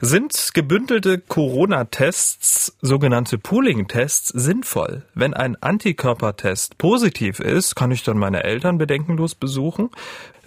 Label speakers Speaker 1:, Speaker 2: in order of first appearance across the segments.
Speaker 1: Sind gebündelte Corona-Tests, sogenannte Pooling-Tests, sinnvoll? Wenn ein Antikörpertest positiv ist, kann ich dann meine Eltern bedenkenlos besuchen?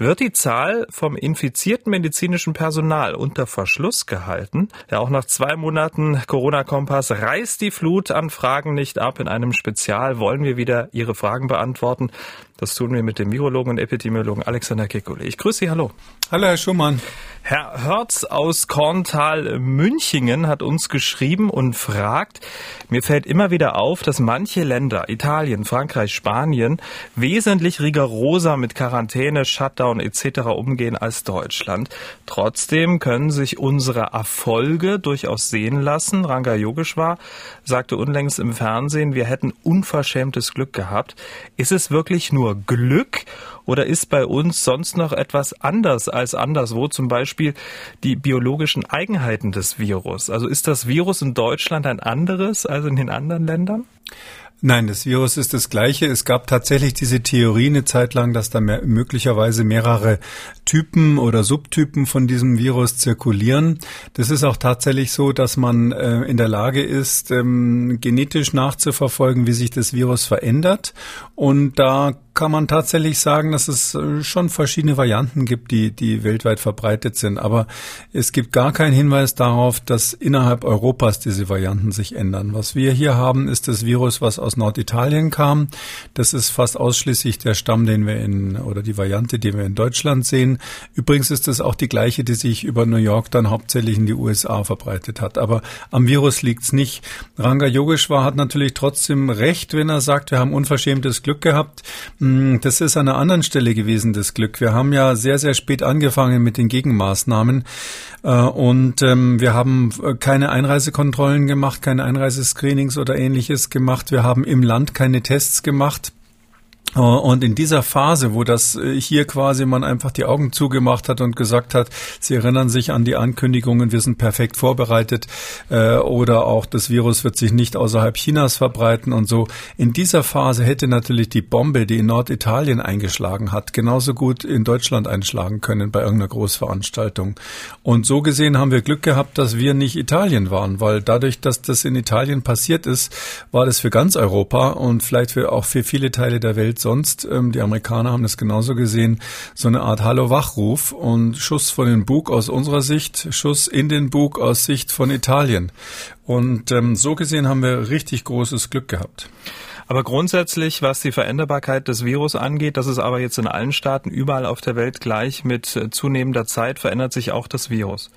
Speaker 1: Wird die Zahl vom infizierten medizinischen Personal unter Verschluss gehalten? Ja, auch nach zwei Monaten Corona-Kompass reißt die Flut an Fragen nicht ab. In einem Spezial wollen wir wieder Ihre Fragen beantworten. Das tun wir mit dem Virologen und Epidemiologen Alexander Kekulé. Ich grüße Sie, hallo.
Speaker 2: Hallo, Herr Schumann.
Speaker 1: Herr Hörz aus Korntal Münchingen hat uns geschrieben und fragt, mir fällt immer wieder auf, dass manche Länder, Italien, Frankreich, Spanien, wesentlich rigoroser mit Quarantäne, Shutdown etc. umgehen als Deutschland. Trotzdem können sich unsere Erfolge durchaus sehen lassen. Ranga Yogeshwar sagte unlängst im Fernsehen, wir hätten unverschämtes Glück gehabt. Ist es wirklich nur Glück oder ist bei uns sonst noch etwas anders als anderswo, zum Beispiel die biologischen Eigenheiten des Virus? Also ist das Virus in Deutschland ein anderes als in den anderen Ländern?
Speaker 2: Nein, das Virus ist das gleiche. Es gab tatsächlich diese Theorie eine Zeit lang, dass da mehr, möglicherweise mehrere Typen oder Subtypen von diesem Virus zirkulieren. Das ist auch tatsächlich so, dass man äh, in der Lage ist, ähm, genetisch nachzuverfolgen, wie sich das Virus verändert. Und da kann man tatsächlich sagen, dass es äh, schon verschiedene Varianten gibt, die, die weltweit verbreitet sind. Aber es gibt gar keinen Hinweis darauf, dass innerhalb Europas diese Varianten sich ändern. Was wir hier haben, ist das Virus, was aus Norditalien kam. Das ist fast ausschließlich der Stamm, den wir in, oder die Variante, die wir in Deutschland sehen. Übrigens ist es auch die gleiche, die sich über New York dann hauptsächlich in die USA verbreitet hat. Aber am Virus liegt's nicht. Ranga Yogeshwar hat natürlich trotzdem recht, wenn er sagt, wir haben unverschämtes Glück gehabt. Hm, das ist an einer anderen Stelle gewesen, das Glück. Wir haben ja sehr, sehr spät angefangen mit den Gegenmaßnahmen. Äh, und ähm, wir haben äh, keine Einreisekontrollen gemacht, keine Einreisescreenings oder ähnliches gemacht. Wir haben im Land keine Tests gemacht. Äh, und in dieser Phase, wo das äh, hier quasi man einfach die Augen zugemacht hat und gesagt hat, Sie erinnern sich an die Ankündigungen, wir sind perfekt vorbereitet äh, oder auch das Virus wird sich nicht außerhalb Chinas verbreiten und so. In dieser Phase hätte natürlich die Bombe, die in Norditalien eingeschlagen hat, genauso gut in Deutschland einschlagen können bei irgendeiner Großveranstaltung. Und so gesehen haben wir Glück gehabt, dass wir nicht Italien waren, weil dadurch, dass das in Italien passiert ist, war das für ganz Europa und vielleicht für auch für viele Teile der Welt sonst, ähm, die Amerikaner haben das genauso gesehen, so eine Art Hallo-Wachruf und Schuss von den Bug aus unserer Sicht, Schuss in den Bug aus Sicht von Italien. Und ähm, so gesehen haben wir richtig großes Glück gehabt.
Speaker 1: Aber grundsätzlich, was die Veränderbarkeit des Virus angeht, das ist aber jetzt in allen Staaten überall auf der Welt gleich. Mit zunehmender Zeit verändert sich auch das Virus.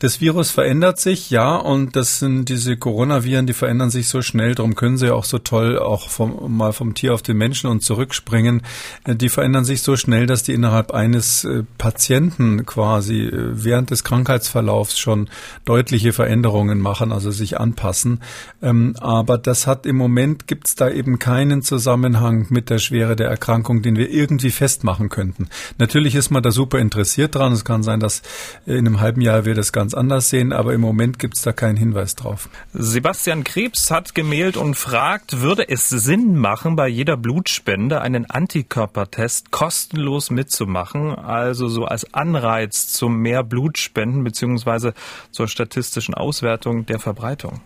Speaker 2: Das Virus verändert sich, ja, und das sind diese Coronaviren, die verändern sich so schnell, darum können sie auch so toll auch vom, mal vom Tier auf den Menschen und zurückspringen. Äh, die verändern sich so schnell, dass die innerhalb eines äh, Patienten quasi äh, während des Krankheitsverlaufs schon deutliche Veränderungen machen, also sich anpassen. Ähm, aber das hat im Moment gibt's da eben keinen Zusammenhang mit der Schwere der Erkrankung, den wir irgendwie festmachen könnten. Natürlich ist man da super interessiert dran. Es kann sein, dass in einem halben Jahr wir das Ganze ganz anders sehen, aber im Moment gibt es da keinen Hinweis drauf.
Speaker 1: Sebastian Krebs hat gemailt und fragt, würde es Sinn machen, bei jeder Blutspende einen Antikörpertest kostenlos mitzumachen, also so als Anreiz zum mehr Blutspenden beziehungsweise zur statistischen Auswertung der Verbreitung?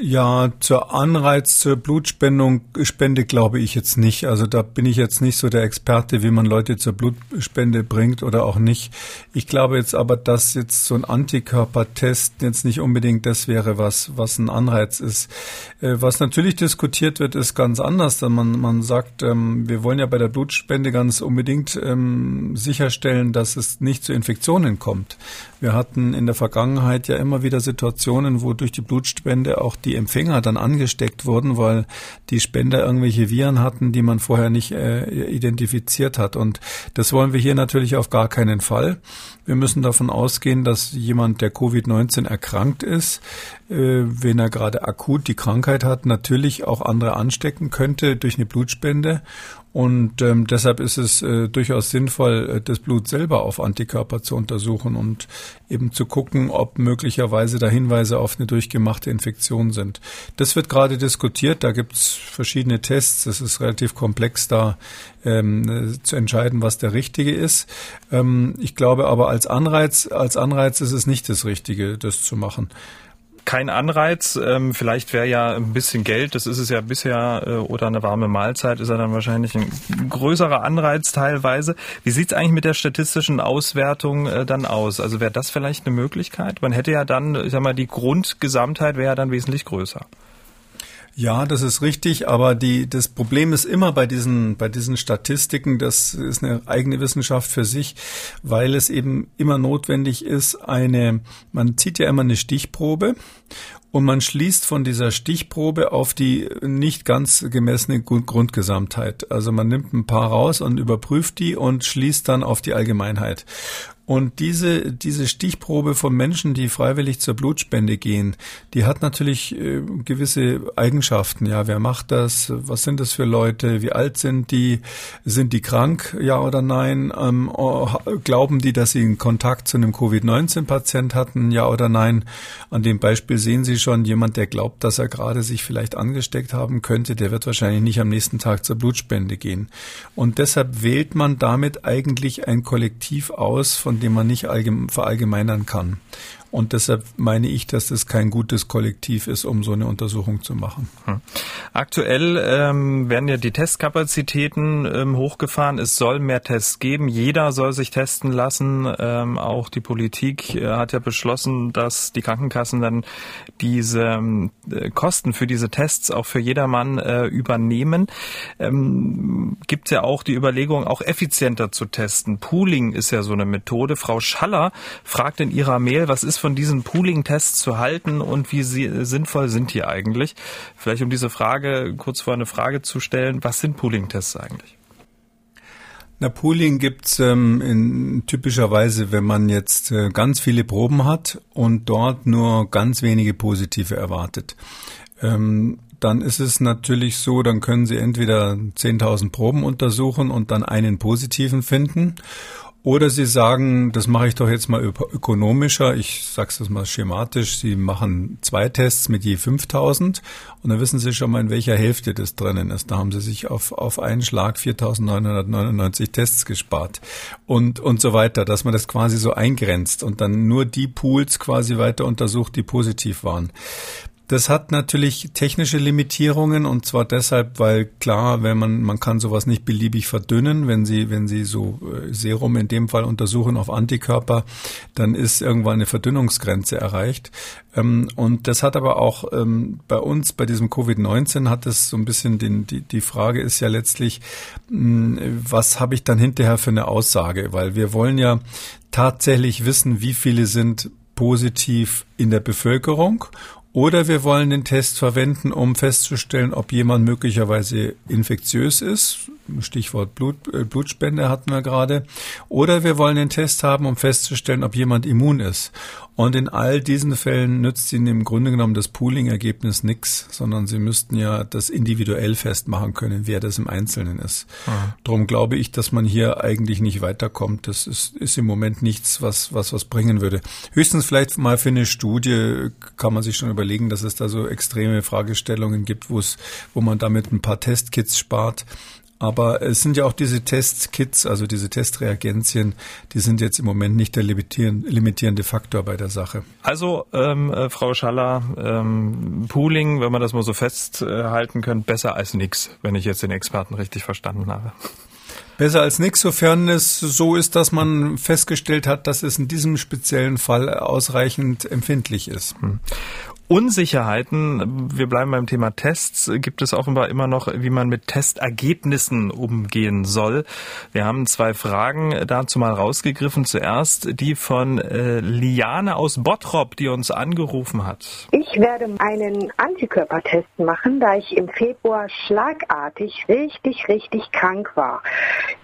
Speaker 2: Ja, zur Anreiz zur Blutspendung Spende glaube ich jetzt nicht. Also da bin ich jetzt nicht so der Experte, wie man Leute zur Blutspende bringt oder auch nicht. Ich glaube jetzt aber, dass jetzt so ein Antikörpertest jetzt nicht unbedingt das wäre, was was ein Anreiz ist. Äh, was natürlich diskutiert wird, ist ganz anders. Man man sagt, ähm, wir wollen ja bei der Blutspende ganz unbedingt ähm, sicherstellen, dass es nicht zu Infektionen kommt. Wir hatten in der Vergangenheit ja immer wieder Situationen, wo durch die Blutspende auch die Empfänger dann angesteckt wurden, weil die Spender irgendwelche Viren hatten, die man vorher nicht äh, identifiziert hat. Und das wollen wir hier natürlich auf gar keinen Fall. Wir müssen davon ausgehen, dass jemand, der Covid-19 erkrankt ist, äh, wenn er gerade akut die Krankheit hat, natürlich auch andere anstecken könnte durch eine Blutspende. Und ähm, deshalb ist es äh, durchaus sinnvoll, äh, das Blut selber auf Antikörper zu untersuchen und eben zu gucken, ob möglicherweise da Hinweise auf eine durchgemachte Infektion sind. Das wird gerade diskutiert. Da gibt es verschiedene Tests. Es ist relativ komplex, da ähm, zu entscheiden, was der richtige ist. Ähm, ich glaube aber als Anreiz, als Anreiz ist es nicht das Richtige, das zu machen
Speaker 1: kein Anreiz. Ähm, vielleicht wäre ja ein bisschen Geld, das ist es ja bisher, äh, oder eine warme Mahlzeit ist ja dann wahrscheinlich ein größerer Anreiz teilweise. Wie sieht es eigentlich mit der statistischen Auswertung äh, dann aus? Also wäre das vielleicht eine Möglichkeit? Man hätte ja dann, ich sag mal, die Grundgesamtheit wäre ja dann wesentlich größer.
Speaker 2: Ja, das ist richtig, aber die, das Problem ist immer bei diesen, bei diesen Statistiken, das ist eine eigene Wissenschaft für sich, weil es eben immer notwendig ist, eine, man zieht ja immer eine Stichprobe und man schließt von dieser Stichprobe auf die nicht ganz gemessene Grundgesamtheit. Also man nimmt ein paar raus und überprüft die und schließt dann auf die Allgemeinheit. Und diese, diese Stichprobe von Menschen, die freiwillig zur Blutspende gehen, die hat natürlich äh, gewisse Eigenschaften. Ja, wer macht das? Was sind das für Leute? Wie alt sind die? Sind die krank? Ja oder nein? Ähm, oh, glauben die, dass sie einen Kontakt zu einem Covid-19-Patient hatten? Ja oder nein? An dem Beispiel sehen Sie schon, jemand, der glaubt, dass er gerade sich vielleicht angesteckt haben könnte, der wird wahrscheinlich nicht am nächsten Tag zur Blutspende gehen. Und deshalb wählt man damit eigentlich ein Kollektiv aus, von von dem man nicht verallgemeinern kann. Und deshalb meine ich, dass das kein gutes Kollektiv ist, um so eine Untersuchung zu machen. Hm.
Speaker 1: Aktuell ähm, werden ja die Testkapazitäten ähm, hochgefahren. Es soll mehr Tests geben. Jeder soll sich testen lassen. Ähm, auch die Politik äh, hat ja beschlossen, dass die Krankenkassen dann diese äh, Kosten für diese Tests auch für jedermann äh, übernehmen. Ähm, Gibt es ja auch die Überlegung, auch effizienter zu testen. Pooling ist ja so eine Methode. Frau Schaller fragt in ihrer Mail, was ist von diesen Pooling-Tests zu halten und wie sie, äh, sinnvoll sind die eigentlich? Vielleicht um diese Frage kurz vor eine Frage zu stellen, was sind Pooling-Tests eigentlich?
Speaker 2: Na, Pooling gibt's ähm, in, typischerweise, wenn man jetzt äh, ganz viele Proben hat und dort nur ganz wenige positive erwartet. Ähm, dann ist es natürlich so, dann können Sie entweder 10.000 Proben untersuchen und dann einen positiven finden oder Sie sagen, das mache ich doch jetzt mal ökonomischer. Ich sage es mal schematisch. Sie machen zwei Tests mit je 5000 und dann wissen Sie schon mal, in welcher Hälfte das drinnen ist. Da haben Sie sich auf, auf einen Schlag 4999 Tests gespart und, und so weiter, dass man das quasi so eingrenzt und dann nur die Pools quasi weiter untersucht, die positiv waren. Das hat natürlich technische Limitierungen und zwar deshalb, weil klar, wenn man man kann sowas nicht beliebig verdünnen, wenn Sie wenn Sie so äh, Serum in dem Fall untersuchen auf Antikörper, dann ist irgendwann eine Verdünnungsgrenze erreicht. Ähm, und das hat aber auch ähm, bei uns bei diesem Covid-19 hat es so ein bisschen den die die Frage ist ja letztlich, was habe ich dann hinterher für eine Aussage, weil wir wollen ja tatsächlich wissen, wie viele sind positiv in der Bevölkerung oder wir wollen den Test verwenden, um festzustellen, ob jemand möglicherweise infektiös ist. Stichwort Blut, äh, Blutspende hatten wir gerade. Oder wir wollen den Test haben, um festzustellen, ob jemand immun ist. Und in all diesen Fällen nützt Ihnen im Grunde genommen das Pooling-Ergebnis nichts, sondern Sie müssten ja das individuell festmachen können, wer das im Einzelnen ist. Mhm. Darum glaube ich, dass man hier eigentlich nicht weiterkommt. Das ist, ist im Moment nichts, was, was was bringen würde. Höchstens vielleicht mal für eine Studie kann man sich schon überlegen, dass es da so extreme Fragestellungen gibt, wo es, wo man damit ein paar Testkits spart. Aber es sind ja auch diese Testkits, also diese Testreagenzien, die sind jetzt im Moment nicht der limitierende Faktor bei der Sache.
Speaker 1: Also, ähm, äh, Frau Schaller, ähm, Pooling, wenn man das mal so festhalten könnte, besser als nichts, wenn ich jetzt den Experten richtig verstanden habe.
Speaker 2: Besser als nichts, sofern es so ist, dass man festgestellt hat, dass es in diesem speziellen Fall ausreichend empfindlich ist.
Speaker 1: Unsicherheiten, wir bleiben beim Thema Tests, gibt es offenbar immer noch, wie man mit Testergebnissen umgehen soll. Wir haben zwei Fragen dazu mal rausgegriffen. Zuerst die von äh, Liane aus Bottrop, die uns angerufen hat.
Speaker 3: Ich werde einen Antikörpertest machen, da ich im Februar schlagartig richtig, richtig krank war.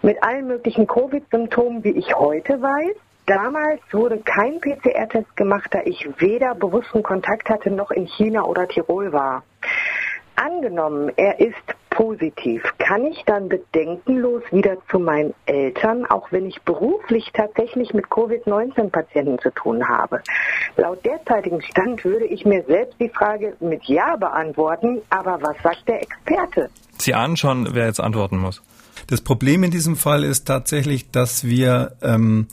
Speaker 3: Mit allen möglichen Covid-Symptomen, wie ich heute weiß. Damals wurde kein PCR-Test gemacht, da ich weder bewussten Kontakt hatte noch in China oder Tirol war. angenommen, er ist positiv, kann ich dann bedenkenlos wieder zu meinen Eltern, auch wenn ich beruflich tatsächlich mit Covid-19-Patienten zu tun habe? Laut derzeitigem Stand würde ich mir selbst die Frage mit Ja beantworten, aber was sagt der Experte?
Speaker 1: Sie ahnen schon, wer jetzt antworten muss.
Speaker 2: Das Problem in diesem Fall ist tatsächlich, dass wir ähm,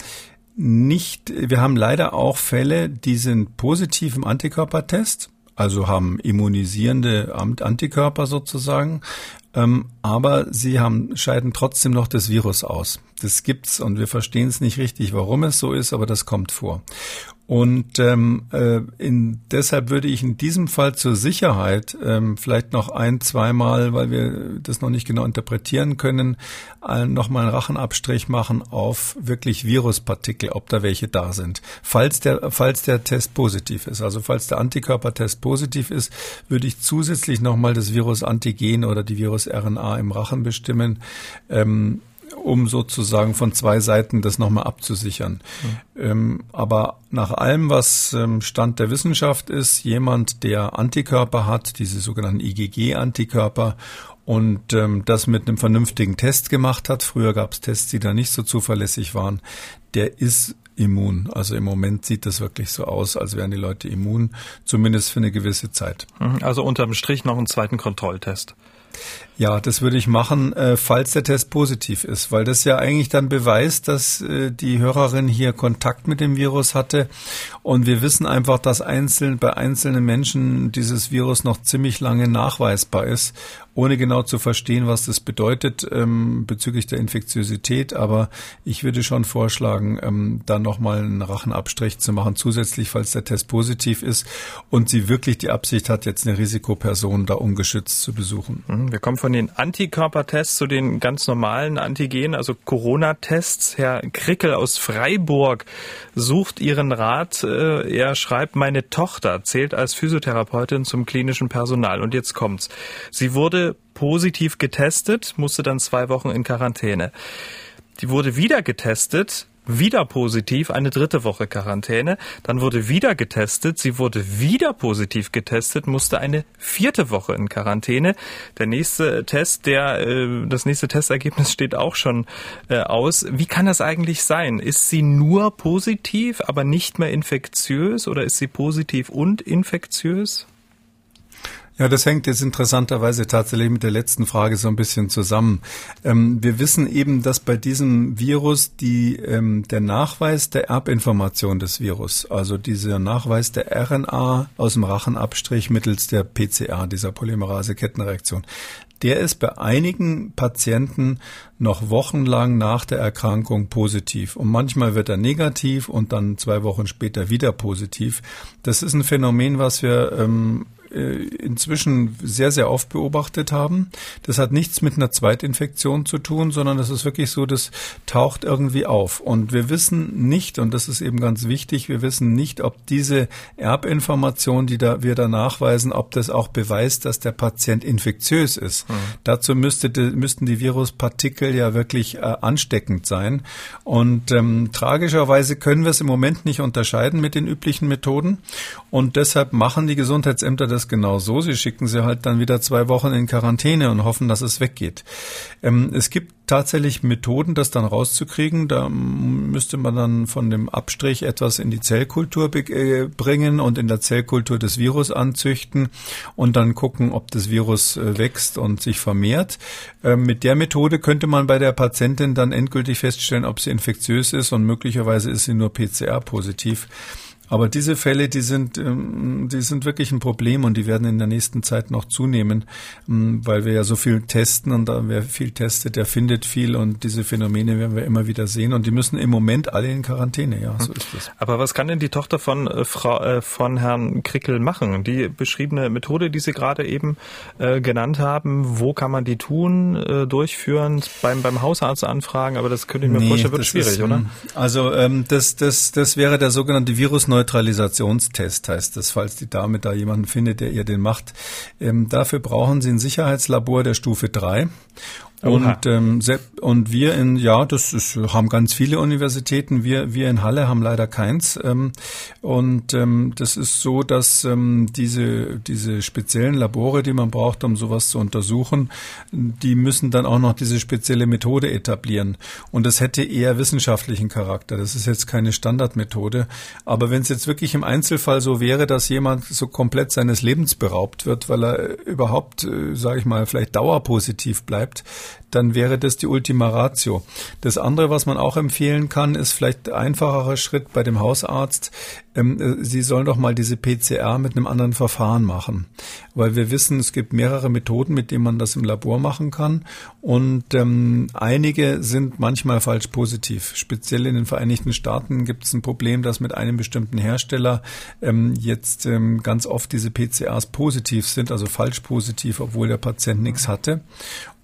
Speaker 2: nicht, wir haben leider auch Fälle, die sind positiv im Antikörpertest, also haben immunisierende Antikörper sozusagen, ähm, aber sie haben, scheiden trotzdem noch das Virus aus. Das gibt's und wir verstehen es nicht richtig, warum es so ist, aber das kommt vor. Und ähm, äh, in, deshalb würde ich in diesem Fall zur Sicherheit ähm, vielleicht noch ein, zweimal, weil wir das noch nicht genau interpretieren können, äh, nochmal einen Rachenabstrich machen auf wirklich Viruspartikel, ob da welche da sind. Falls der, falls der Test positiv ist, also falls der Antikörpertest positiv ist, würde ich zusätzlich nochmal das Virus-Antigen oder die Virus-RNA im Rachen bestimmen. Ähm, um sozusagen von zwei Seiten das nochmal abzusichern. Mhm. Ähm, aber nach allem, was ähm, Stand der Wissenschaft ist, jemand, der Antikörper hat, diese sogenannten IgG-Antikörper und ähm, das mit einem vernünftigen Test gemacht hat, früher gab es Tests, die da nicht so zuverlässig waren, der ist immun. Also im Moment sieht das wirklich so aus, als wären die Leute immun, zumindest für eine gewisse Zeit.
Speaker 1: Mhm. Also unterm Strich noch einen zweiten Kontrolltest.
Speaker 2: Ja, das würde ich machen, äh, falls der Test positiv ist, weil das ja eigentlich dann beweist, dass äh, die Hörerin hier Kontakt mit dem Virus hatte. Und wir wissen einfach, dass einzeln, bei einzelnen Menschen dieses Virus noch ziemlich lange nachweisbar ist, ohne genau zu verstehen, was das bedeutet ähm, bezüglich der Infektiosität. Aber ich würde schon vorschlagen, ähm, da nochmal einen Rachenabstrich zu machen, zusätzlich, falls der Test positiv ist und sie wirklich die Absicht hat, jetzt eine Risikoperson da ungeschützt zu besuchen.
Speaker 1: Mhm, wir kommen von den Antikörpertests zu den ganz normalen Antigen, also Corona-Tests. Herr Krickel aus Freiburg sucht Ihren Rat. Äh, er schreibt, meine Tochter zählt als Physiotherapeutin zum klinischen Personal. Und jetzt kommt's. Sie wurde positiv getestet, musste dann zwei Wochen in Quarantäne. Die wurde wieder getestet, wieder positiv, eine dritte Woche Quarantäne. Dann wurde wieder getestet, sie wurde wieder positiv getestet, musste eine vierte Woche in Quarantäne. Der nächste Test, der äh, das nächste Testergebnis steht auch schon äh, aus. Wie kann das eigentlich sein? Ist sie nur positiv, aber nicht mehr infektiös oder ist sie positiv und infektiös?
Speaker 2: Ja, das hängt jetzt interessanterweise tatsächlich mit der letzten Frage so ein bisschen zusammen. Ähm, wir wissen eben, dass bei diesem Virus die, ähm, der Nachweis der Erbinformation des Virus, also dieser Nachweis der RNA aus dem Rachenabstrich mittels der PCR, dieser Polymerase-Kettenreaktion, der ist bei einigen Patienten noch wochenlang nach der Erkrankung positiv. Und manchmal wird er negativ und dann zwei Wochen später wieder positiv. Das ist ein Phänomen, was wir ähm, äh, inzwischen sehr, sehr oft beobachtet haben. Das hat nichts mit einer Zweitinfektion zu tun, sondern das ist wirklich so, das taucht irgendwie auf. Und wir wissen nicht, und das ist eben ganz wichtig, wir wissen nicht, ob diese Erbinformation, die da, wir da nachweisen, ob das auch beweist, dass der Patient infektiös ist. Mhm. Dazu müsste, müssten die Viruspartikel ja wirklich äh, ansteckend sein. Und ähm, tragischerweise können wir es im Moment nicht unterscheiden mit den üblichen Methoden. Und deshalb machen die Gesundheitsämter das genau so. Sie schicken sie halt dann wieder zwei Wochen in Quarantäne und hoffen, dass es weggeht. Ähm, es gibt tatsächlich Methoden, das dann rauszukriegen. Da müsste man dann von dem Abstrich etwas in die Zellkultur äh, bringen und in der Zellkultur das Virus anzüchten und dann gucken, ob das Virus äh, wächst und sich vermehrt. Ähm, mit der Methode könnte man bei der Patientin dann endgültig feststellen, ob sie infektiös ist und möglicherweise ist sie nur PCR-positiv. Aber diese Fälle, die sind, ähm, die sind wirklich ein Problem und die werden in der nächsten Zeit noch zunehmen, ähm, weil wir ja so viel testen und wer viel testet, der findet viel und diese Phänomene werden wir immer wieder sehen und die müssen im Moment alle in Quarantäne. Ja, so ist
Speaker 1: das. Aber was kann denn die Tochter von äh, Frau äh, von Herrn Krickel machen? Die beschriebene Methode, die Sie gerade eben äh, genannt haben, wo kann man die tun, äh, durchführen, beim beim Hausarzt anfragen? Aber das könnte ich mir nee, vorstellen, wird schwierig, ist, oder?
Speaker 2: Also ähm, das das das wäre der sogenannte Virus Neutralisationstest heißt das, falls die Dame da jemanden findet, der ihr den macht. Ähm, dafür brauchen Sie ein Sicherheitslabor der Stufe 3 Und, ähm, und wir in, ja, das ist, haben ganz viele Universitäten. Wir, wir in Halle haben leider keins. Ähm, und ähm, das ist so, dass ähm, diese, diese speziellen Labore, die man braucht, um sowas zu untersuchen, die müssen dann auch noch diese spezielle Methode etablieren. Und das hätte eher wissenschaftlichen Charakter. Das ist jetzt keine Standardmethode. Aber wenn es jetzt wirklich im Einzelfall so wäre, dass jemand so komplett seines Lebens beraubt wird, weil er überhaupt, äh, sage ich mal, vielleicht dauerpositiv bleibt, dann wäre das die Ultima Ratio. Das andere, was man auch empfehlen kann, ist vielleicht einfacherer Schritt bei dem Hausarzt. Ähm, äh, Sie sollen doch mal diese PCR mit einem anderen Verfahren machen, weil wir wissen, es gibt mehrere Methoden, mit denen man das im Labor machen kann und ähm, einige sind manchmal falsch positiv. Speziell in den Vereinigten Staaten gibt es ein Problem, dass mit einem bestimmten Hersteller ähm, jetzt ähm, ganz oft diese PCRs positiv sind, also falsch positiv, obwohl der Patient nichts hatte.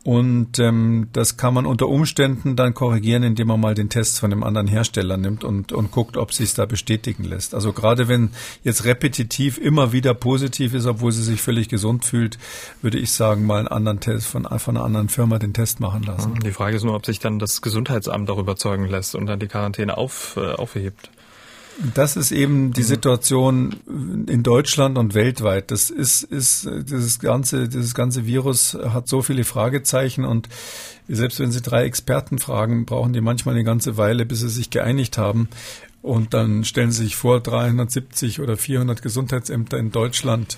Speaker 2: Und ähm, das kann man unter Umständen dann korrigieren, indem man mal den Test von einem anderen Hersteller nimmt und, und guckt, ob sich da bestätigen lässt. Also gerade wenn jetzt repetitiv immer wieder positiv ist, obwohl sie sich völlig gesund fühlt, würde ich sagen, mal einen anderen Test von, von einer anderen Firma den Test machen lassen.
Speaker 1: Die Frage ist nur, ob sich dann das Gesundheitsamt auch überzeugen lässt und dann die Quarantäne auf, äh, aufhebt.
Speaker 2: Das ist eben die Situation in Deutschland und weltweit. Das ist, ist, dieses ganze, dieses ganze Virus hat so viele Fragezeichen und selbst wenn Sie drei Experten fragen, brauchen die manchmal eine ganze Weile, bis sie sich geeinigt haben. Und dann stellen Sie sich vor, 370 oder 400 Gesundheitsämter in Deutschland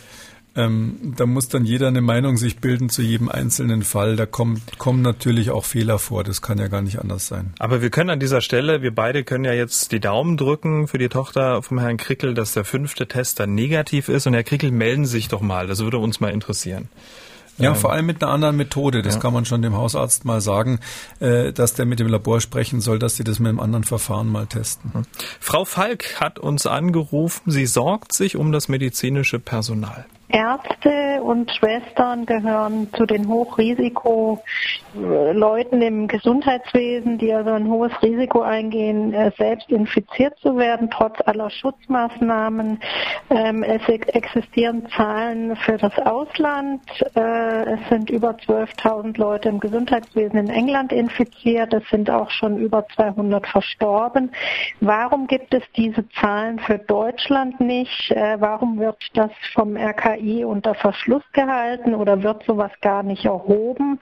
Speaker 2: ähm, da muss dann jeder eine Meinung sich bilden zu jedem einzelnen Fall. Da kommt, kommen natürlich auch Fehler vor. Das kann ja gar nicht anders sein.
Speaker 1: Aber wir können an dieser Stelle, wir beide können ja jetzt die Daumen drücken für die Tochter vom Herrn Krickel, dass der fünfte Test dann negativ ist. Und Herr Krickel, melden Sie sich doch mal. Das würde uns mal interessieren.
Speaker 2: Ja, ähm, vor allem mit einer anderen Methode. Das ja. kann man schon dem Hausarzt mal sagen, äh, dass der mit dem Labor sprechen soll, dass sie das mit einem anderen Verfahren mal testen.
Speaker 1: Frau Falk hat uns angerufen. Sie sorgt sich um das medizinische Personal.
Speaker 4: Ärzte und Schwestern gehören zu den Hochrisiko-Leuten im Gesundheitswesen, die also ein hohes Risiko eingehen, äh, selbst infiziert zu werden, trotz aller Schutzmaßnahmen. Ähm, es existieren Zahlen für das Ausland. Äh, es sind über 12.000 Leute im Gesundheitswesen in England infiziert. Es sind auch schon über 200 verstorben. Warum gibt es diese Zahlen für Deutschland nicht? Äh, warum wird das vom RKI RKI unter Verschluss gehalten oder wird sowas gar nicht erhoben,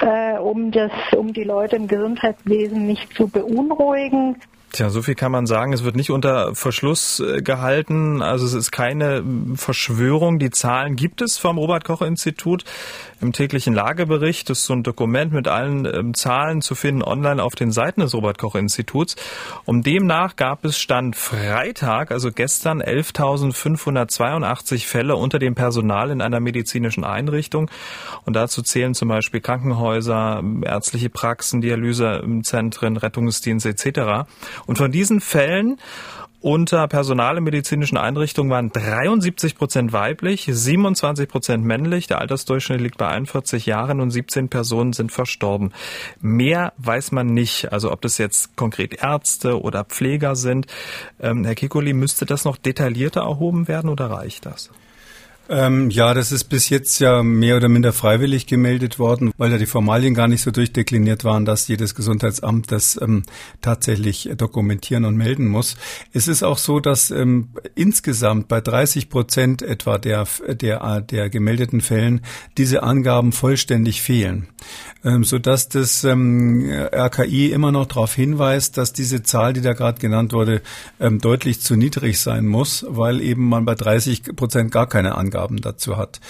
Speaker 4: äh, um, das, um die Leute im Gesundheitswesen nicht zu beunruhigen.
Speaker 1: Tja, so viel kann man sagen. Es wird nicht unter Verschluss äh, gehalten. Also es ist keine Verschwörung. Die Zahlen gibt es vom Robert-Koch-Institut im täglichen Lagebericht. Das ist so ein Dokument mit allen ähm, Zahlen zu finden online auf den Seiten des Robert-Koch-Instituts. Und demnach gab es Stand Freitag, also gestern, 11.582 Fälle unter dem Personal in einer medizinischen Einrichtung. Und dazu zählen zum Beispiel Krankenhäuser, ärztliche Praxen, Dialysezentren, Rettungsdienste etc. Und von diesen Fällen unter Personal in medizinischen Einrichtungen waren 73 Prozent weiblich, 27 Prozent männlich. Der Altersdurchschnitt liegt bei 41 Jahren und 17 Personen sind verstorben. Mehr weiß man nicht. Also ob das jetzt konkret Ärzte oder Pfleger sind. Ähm, Herr Kikoli, müsste das noch detaillierter erhoben werden oder reicht das?
Speaker 2: Ähm, ja, das ist bis jetzt ja mehr oder minder freiwillig gemeldet worden, weil ja die Formalien gar nicht so durchdekliniert waren, dass jedes Gesundheitsamt das ähm, tatsächlich dokumentieren und melden muss. Es ist auch so, dass ähm, insgesamt bei 30 Prozent etwa der, der, der gemeldeten Fällen diese Angaben vollständig fehlen, ähm, sodass das ähm, RKI immer noch darauf hinweist, dass diese Zahl, die da gerade genannt wurde, ähm, deutlich zu niedrig sein muss, weil eben man bei 30 Prozent gar keine Angaben Angaben dazu hat.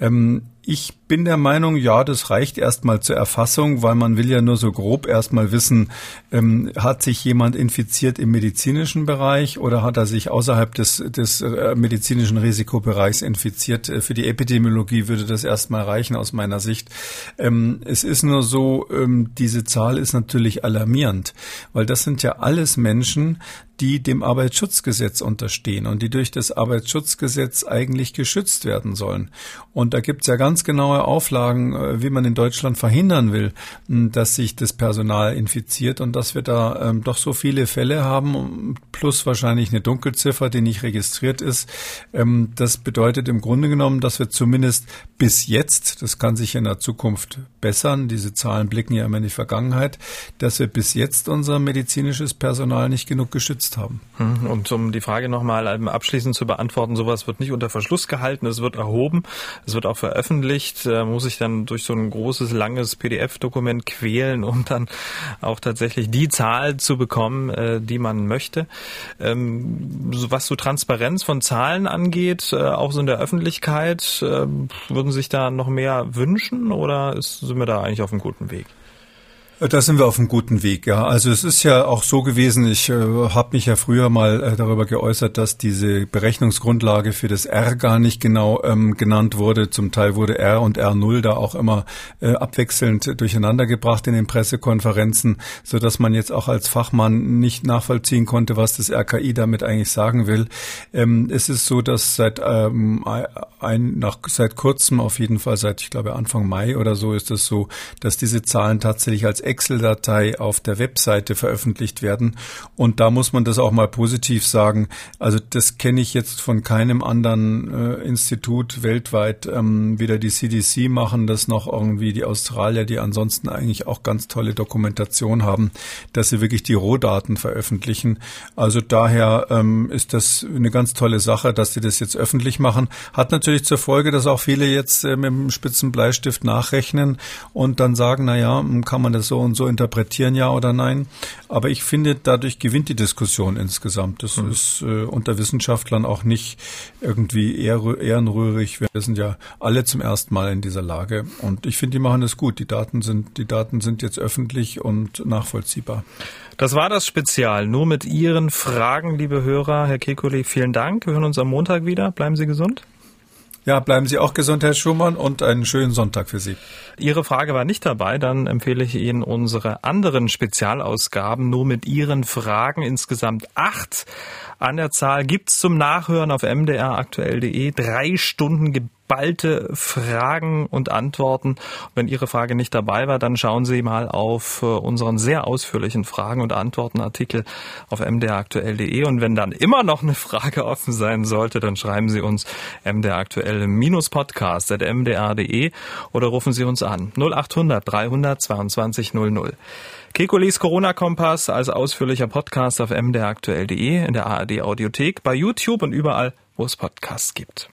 Speaker 2: Ähm, ich bin der Meinung, ja, das reicht erstmal zur Erfassung, weil man will ja nur so grob erstmal wissen, ähm, hat sich jemand infiziert im medizinischen Bereich oder hat er sich außerhalb des, des äh, medizinischen Risikobereichs infiziert. Äh, für die Epidemiologie würde das erstmal reichen aus meiner Sicht. Ähm, es ist nur so, ähm, diese Zahl ist natürlich alarmierend, weil das sind ja alles Menschen, die dem Arbeitsschutzgesetz unterstehen und die durch das Arbeitsschutzgesetz eigentlich geschützt werden sollen. Und da gibt es ja ganz genaue Auflagen, äh, wie man in Deutschland verhindern will, dass sich das Personal infiziert und dass wir da ähm, doch so viele Fälle haben, plus wahrscheinlich eine Dunkelziffer, die nicht registriert ist. Ähm, das bedeutet im Grunde genommen, dass wir zumindest bis jetzt, das kann sich in der Zukunft bessern, diese Zahlen blicken ja immer in die Vergangenheit, dass wir bis jetzt unser medizinisches Personal nicht genug geschützt haben.
Speaker 1: Hm, und um die Frage nochmal abschließend zu beantworten, sowas wird nicht unter Verschluss gehalten, es wird erhoben, es wird auch veröffentlicht, muss ich dann durch so ein großes, langes PDF-Dokument quälen, um dann auch tatsächlich die Zahl zu bekommen, äh, die man möchte. Ähm, was so Transparenz von Zahlen angeht, äh, auch so in der Öffentlichkeit, äh, würden sich da noch mehr wünschen oder sind wir da eigentlich auf einem guten Weg?
Speaker 2: Da sind wir auf einem guten Weg, ja. Also es ist ja auch so gewesen, ich äh, habe mich ja früher mal äh, darüber geäußert, dass diese Berechnungsgrundlage für das R gar nicht genau ähm, genannt wurde. Zum Teil wurde R und R0 da auch immer äh, abwechselnd durcheinandergebracht in den Pressekonferenzen, so dass man jetzt auch als Fachmann nicht nachvollziehen konnte, was das RKI damit eigentlich sagen will. Ähm, es ist so, dass seit ähm, ein, nach, seit kurzem, auf jeden Fall seit, ich glaube, Anfang Mai oder so, ist es so, dass diese Zahlen tatsächlich als Excel-Datei auf der Webseite veröffentlicht werden. Und da muss man das auch mal positiv sagen. Also das kenne ich jetzt von keinem anderen äh, Institut weltweit. Ähm, weder die CDC machen das noch irgendwie die Australier, die ansonsten eigentlich auch ganz tolle Dokumentation haben, dass sie wirklich die Rohdaten veröffentlichen. Also daher ähm, ist das eine ganz tolle Sache, dass sie das jetzt öffentlich machen. Hat natürlich zur Folge, dass auch viele jetzt äh, mit dem spitzen Bleistift nachrechnen und dann sagen, na ja, kann man das so und so interpretieren, ja oder nein. Aber ich finde, dadurch gewinnt die Diskussion insgesamt. Das mhm. ist äh, unter Wissenschaftlern auch nicht irgendwie ehrenrührig. Wir sind ja alle zum ersten Mal in dieser Lage. Und ich finde, die machen das gut. Die Daten sind, die Daten sind jetzt öffentlich und nachvollziehbar.
Speaker 1: Das war das Spezial. Nur mit Ihren Fragen, liebe Hörer. Herr Kekuli, vielen Dank. Wir hören uns am Montag wieder. Bleiben Sie gesund.
Speaker 2: Ja, bleiben Sie auch gesund, Herr Schumann, und einen schönen Sonntag für Sie.
Speaker 1: Ihre Frage war nicht dabei, dann empfehle ich Ihnen unsere anderen Spezialausgaben nur mit Ihren Fragen. Insgesamt acht an der Zahl gibt's zum Nachhören auf mdraktuell.de. Drei Stunden geballte Fragen und Antworten. Wenn Ihre Frage nicht dabei war, dann schauen Sie mal auf äh, unseren sehr ausführlichen Fragen und Antworten Artikel auf mdraktuell.de. Und wenn dann immer noch eine Frage offen sein sollte, dann schreiben Sie uns mdraktuell-podcast.mdr.de oder rufen Sie uns an 0800 322 00. Kekulis Corona-Kompass als ausführlicher Podcast auf mdraktuell.de, in der ARD Audiothek, bei YouTube und überall, wo es Podcasts gibt.